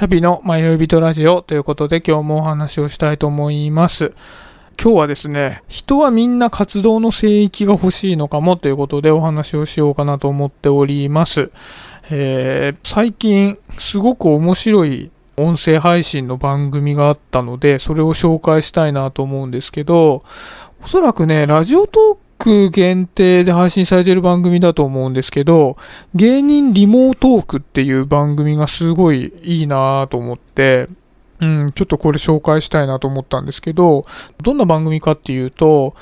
シャビの迷い人ラジオということで今日もお話をしたいと思います。今日はですね、人はみんな活動の聖域が欲しいのかもということでお話をしようかなと思っております。えー、最近すごく面白い音声配信の番組があったので、それを紹介したいなと思うんですけど、おそらくね、ラジオトーク限定で配信されている番組だと思うんですけど、芸人リモートークっていう番組がすごいいいなと思って、うん、ちょっとこれ紹介したいなと思ったんですけど、どんな番組かっていうと、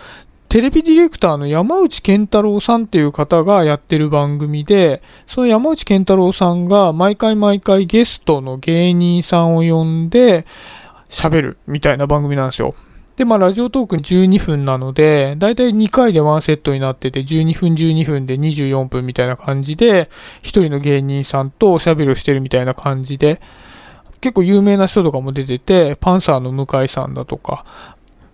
テレビディレクターの山内健太郎さんっていう方がやってる番組で、その山内健太郎さんが毎回毎回ゲストの芸人さんを呼んで喋るみたいな番組なんですよ。で、まあ、ラジオトーク12分なので、だいたい2回で1セットになってて、12分12分で24分みたいな感じで、1人の芸人さんとおしゃべりをしてるみたいな感じで、結構有名な人とかも出てて、パンサーの向井さんだとか、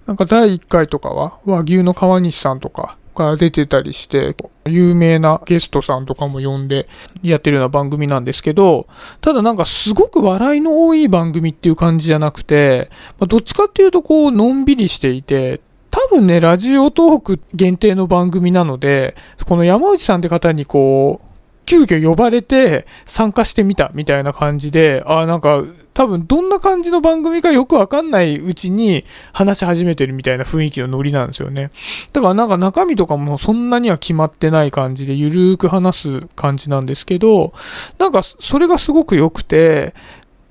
なんか第1回とかは和牛の川西さんとかが出てたりして、有名なゲストさんとかも呼んでやってるような番組なんですけど、ただなんかすごく笑いの多い番組っていう感じじゃなくて、まあ、どっちかっていうとこう、のんびりしていて、多分ね、ラジオトーク限定の番組なので、この山内さんって方にこう、急遽呼ばれて参加してみたみたいな感じで、あなんか多分どんな感じの番組かよくわかんないうちに話し始めてるみたいな雰囲気のノリなんですよね。だからなんか中身とかもそんなには決まってない感じでゆるーく話す感じなんですけど、なんかそれがすごく良くて、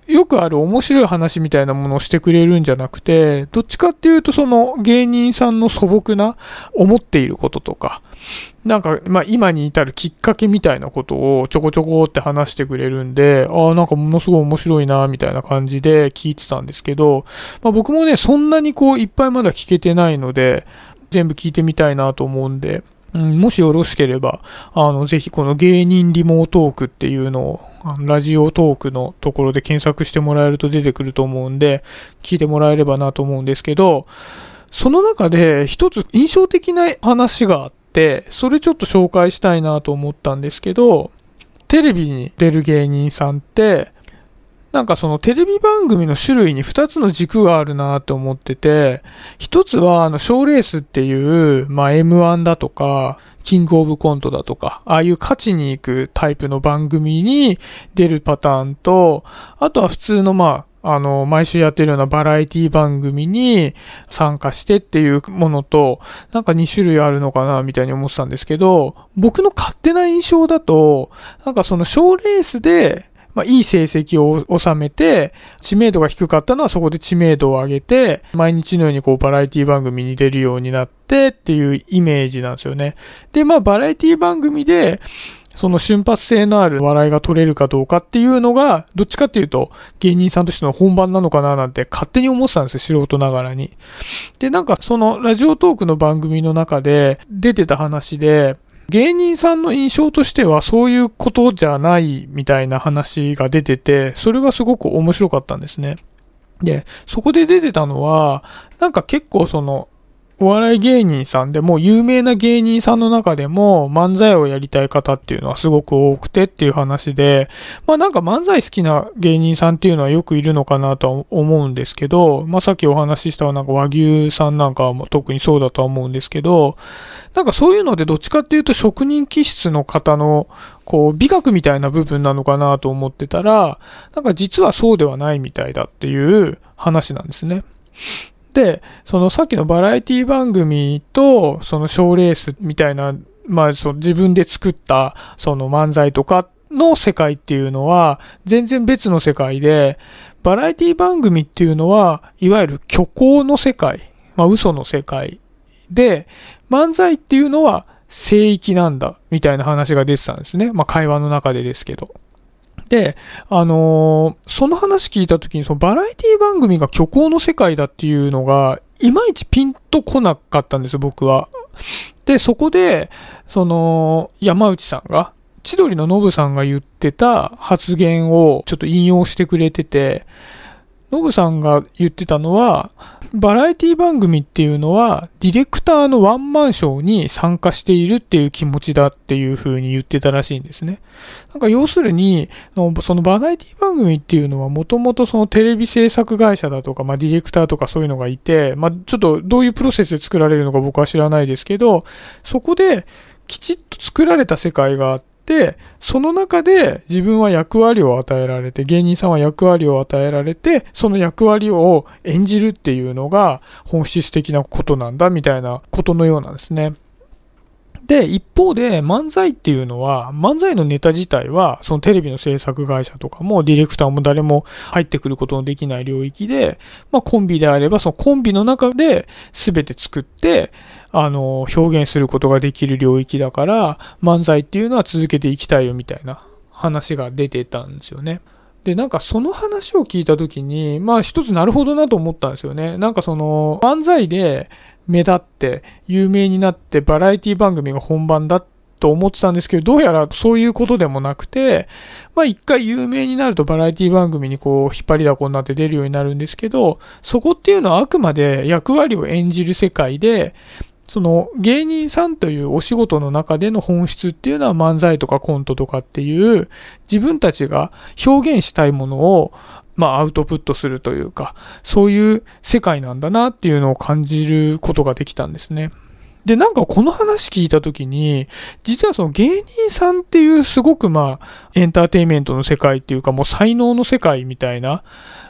よくある面白い話みたいなものをしてくれるんじゃなくて、どっちかっていうとその芸人さんの素朴な思っていることとか、なんか、まあ今に至るきっかけみたいなことをちょこちょこって話してくれるんで、ああ、なんかものすごい面白いな、みたいな感じで聞いてたんですけど、まあ僕もね、そんなにこういっぱいまだ聞けてないので、全部聞いてみたいなと思うんで、うん、もしよろしければ、あの、ぜひこの芸人リモートークっていうのを、ラジオトークのところで検索してもらえると出てくると思うんで、聞いてもらえればなと思うんですけど、その中で一つ印象的な話があって、それちょっと紹介したいなと思ったんですけど、テレビに出る芸人さんって、なんかそのテレビ番組の種類に2つの軸があるなと思ってて、1つはあの賞レースっていう、まあ M1 だとか、キングオブコントだとか、ああいう勝ちに行くタイプの番組に出るパターンと、あとは普通のまあ、あの、毎週やってるようなバラエティ番組に参加してっていうものと、なんか2種類あるのかな、みたいに思ってたんですけど、僕の勝手な印象だと、なんかその賞レースでまあ、いい成績を収めて、知名度が低かったのはそこで知名度を上げて、毎日のようにこうバラエティ番組に出るようになってっていうイメージなんですよね。で、まあ、バラエティ番組で、その瞬発性のある笑いが取れるかどうかっていうのが、どっちかっていうと芸人さんとしての本番なのかななんて勝手に思ってたんですよ、素人ながらに。で、なんかそのラジオトークの番組の中で出てた話で、芸人さんの印象としてはそういうことじゃないみたいな話が出てて、それがすごく面白かったんですね。で、そこで出てたのは、なんか結構その、お笑い芸人さんでも、有名な芸人さんの中でも、漫才をやりたい方っていうのはすごく多くてっていう話で、まあなんか漫才好きな芸人さんっていうのはよくいるのかなとは思うんですけど、まあさっきお話ししたなんか和牛さんなんかは特にそうだとは思うんですけど、なんかそういうのでどっちかっていうと職人気質の方の、こう美学みたいな部分なのかなと思ってたら、なんか実はそうではないみたいだっていう話なんですね。で、そのさっきのバラエティ番組と、その賞レースみたいな、まあ、その自分で作った、その漫才とかの世界っていうのは、全然別の世界で、バラエティ番組っていうのは、いわゆる虚構の世界、まあ、嘘の世界で、漫才っていうのは聖域なんだ、みたいな話が出てたんですね。まあ、会話の中でですけど。で、あのー、その話聞いた時に、そのバラエティ番組が虚構の世界だっていうのが、いまいちピンとこなかったんですよ、僕は。で、そこで、その、山内さんが、千鳥のノブさんが言ってた発言をちょっと引用してくれてて、ノブさんが言ってたのは、バラエティ番組っていうのは、ディレクターのワンマンショーに参加しているっていう気持ちだっていう風に言ってたらしいんですね。なんか要するに、そのバラエティ番組っていうのはもともとそのテレビ制作会社だとか、まあディレクターとかそういうのがいて、まあちょっとどういうプロセスで作られるのか僕は知らないですけど、そこできちっと作られた世界があって、でその中で自分は役割を与えられて、芸人さんは役割を与えられて、その役割を演じるっていうのが本質的なことなんだみたいなことのようなんですね。で、一方で漫才っていうのは、漫才のネタ自体は、そのテレビの制作会社とかも、ディレクターも誰も入ってくることのできない領域で、まあコンビであれば、そのコンビの中で全て作って、あの、表現することができる領域だから、漫才っていうのは続けていきたいよみたいな話が出てたんですよね。で、なんかその話を聞いたときに、まあ一つなるほどなと思ったんですよね。なんかその、漫才で目立って有名になってバラエティ番組が本番だと思ってたんですけど、どうやらそういうことでもなくて、まあ一回有名になるとバラエティ番組にこう引っ張りだこになって出るようになるんですけど、そこっていうのはあくまで役割を演じる世界で、その芸人さんというお仕事の中での本質っていうのは漫才とかコントとかっていう自分たちが表現したいものをまあアウトプットするというかそういう世界なんだなっていうのを感じることができたんですね。で、なんかこの話聞いたときに、実はその芸人さんっていうすごくまあ、エンターテインメントの世界っていうかもう才能の世界みたいな、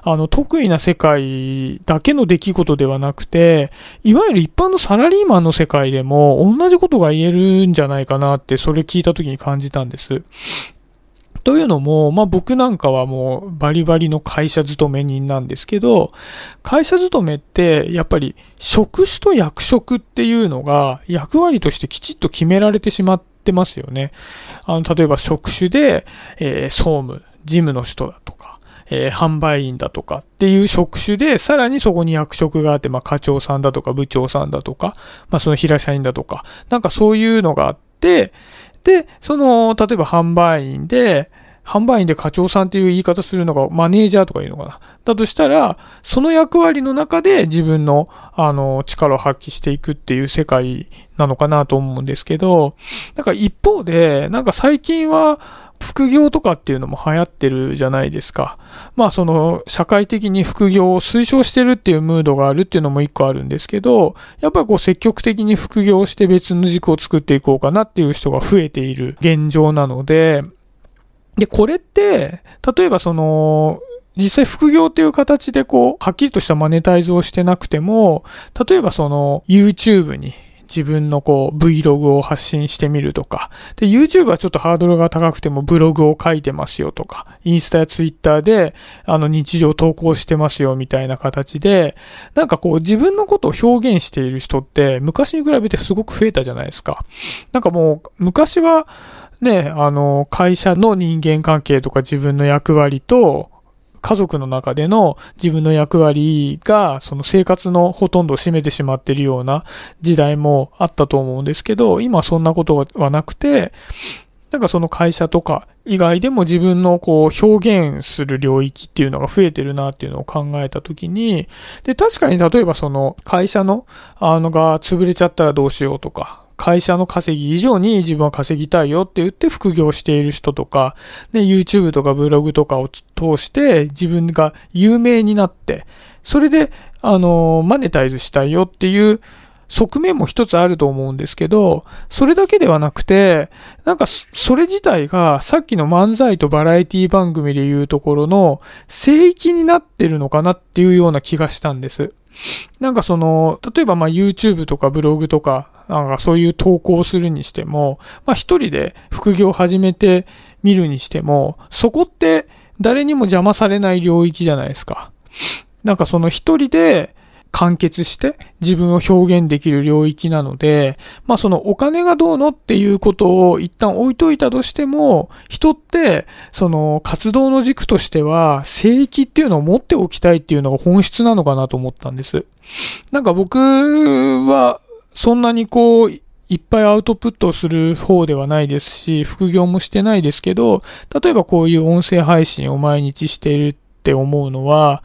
あの、得意な世界だけの出来事ではなくて、いわゆる一般のサラリーマンの世界でも同じことが言えるんじゃないかなって、それ聞いたときに感じたんです。というのも、まあ僕なんかはもうバリバリの会社勤め人なんですけど、会社勤めってやっぱり職種と役職っていうのが役割としてきちっと決められてしまってますよね。あの、例えば職種で、えー、総務、事務の人だとか、えー、販売員だとかっていう職種で、さらにそこに役職があって、まあ課長さんだとか部長さんだとか、まあその平社員だとか、なんかそういうのがあって、で、その、例えば販売員で、販売員で課長さんっていう言い方するのがマネージャーとかいうのかな。だとしたら、その役割の中で自分の、あの、力を発揮していくっていう世界なのかなと思うんですけど、なんか一方で、なんか最近は、副業とかっていうのも流行ってるじゃないですか。まあその社会的に副業を推奨してるっていうムードがあるっていうのも一個あるんですけど、やっぱりこう積極的に副業して別の軸を作っていこうかなっていう人が増えている現状なので、で、これって、例えばその、実際副業っていう形でこう、はっきりとしたマネタイズをしてなくても、例えばその、YouTube に自分のこう Vlog を発信してみるとか。で、YouTube はちょっとハードルが高くてもブログを書いてますよとか、インスタや Twitter であの日常投稿してますよみたいな形で、なんかこう自分のことを表現している人って昔に比べてすごく増えたじゃないですか。なんかもう昔はね、あの、会社の人間関係とか自分の役割と、家族の中での自分の役割が、その生活のほとんどを占めてしまっているような時代もあったと思うんですけど、今そんなことはなくて、なんかその会社とか以外でも自分のこう表現する領域っていうのが増えてるなっていうのを考えたときに、で、確かに例えばその会社のあのが潰れちゃったらどうしようとか、会社の稼ぎ以上に自分は稼ぎたいよって言って副業している人とか、ね、YouTube とかブログとかを通して自分が有名になって、それで、あの、マネタイズしたいよっていう側面も一つあると思うんですけど、それだけではなくて、なんかそれ自体がさっきの漫才とバラエティ番組で言うところの聖域になってるのかなっていうような気がしたんです。なんかその、例えばまあ YouTube とかブログとか、なんかそういう投稿をするにしても、まあ一人で副業を始めてみるにしても、そこって誰にも邪魔されない領域じゃないですか。なんかその一人で完結して自分を表現できる領域なので、まあそのお金がどうのっていうことを一旦置いといたとしても、人ってその活動の軸としては聖域っていうのを持っておきたいっていうのが本質なのかなと思ったんです。なんか僕はそんなにこう、いっぱいアウトプットする方ではないですし、副業もしてないですけど、例えばこういう音声配信を毎日しているって思うのは、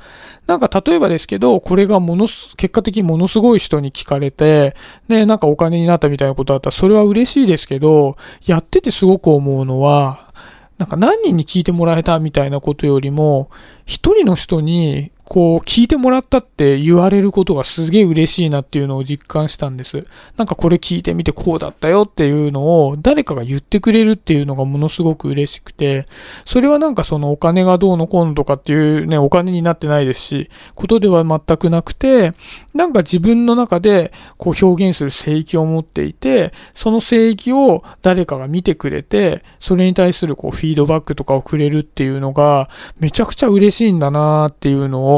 なんか例えばですけど、これがものす、結果的にものすごい人に聞かれて、で、なんかお金になったみたいなことだったら、それは嬉しいですけど、やっててすごく思うのは、なんか何人に聞いてもらえたみたいなことよりも、一人の人にこう、聞いてもらったって言われることがすげえ嬉しいなっていうのを実感したんです。なんかこれ聞いてみてこうだったよっていうのを誰かが言ってくれるっていうのがものすごく嬉しくて、それはなんかそのお金がどうのこうのとかっていうね、お金になってないですし、ことでは全くなくて、なんか自分の中でこう表現する聖域を持っていて、その聖域を誰かが見てくれて、それに対するこうフィードバックとかをくれるっていうのがめちゃくちゃ嬉しいんだなーっていうのを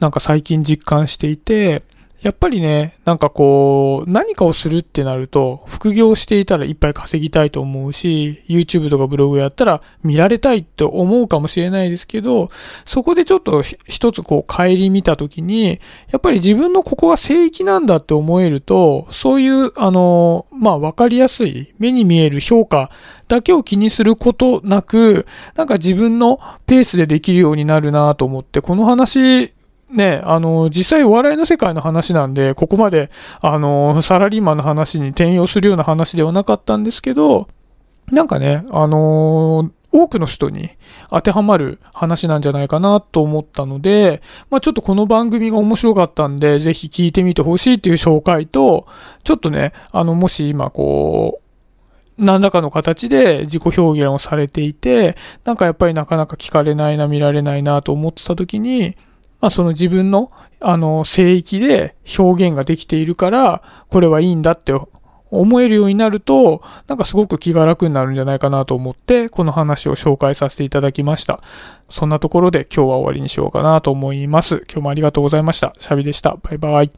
なんか最近実感していて、やっぱりね、なんかこう、何かをするってなると、副業していたらいっぱい稼ぎたいと思うし、YouTube とかブログやったら見られたいって思うかもしれないですけど、そこでちょっと一つこう帰り見たときに、やっぱり自分のここが聖域なんだって思えると、そういう、あの、まあわかりやすい、目に見える評価だけを気にすることなく、なんか自分のペースでできるようになるなと思って、この話、ね、あの、実際お笑いの世界の話なんで、ここまで、あの、サラリーマンの話に転用するような話ではなかったんですけど、なんかね、あの多くの人に当てはまる話なんじゃないかなと思ったので、まあちょっとこの番組が面白かったんで、ぜひ聞いてみてほしいっていう紹介と、ちょっとね、あの、もし今こう、何らかの形で自己表現をされていて、なんかやっぱりなかなか聞かれないな、見られないなと思ってた時に、まあ、その自分の、あの、聖域で表現ができているから、これはいいんだって思えるようになると、なんかすごく気が楽になるんじゃないかなと思って、この話を紹介させていただきました。そんなところで今日は終わりにしようかなと思います。今日もありがとうございました。シャビでした。バイバイ。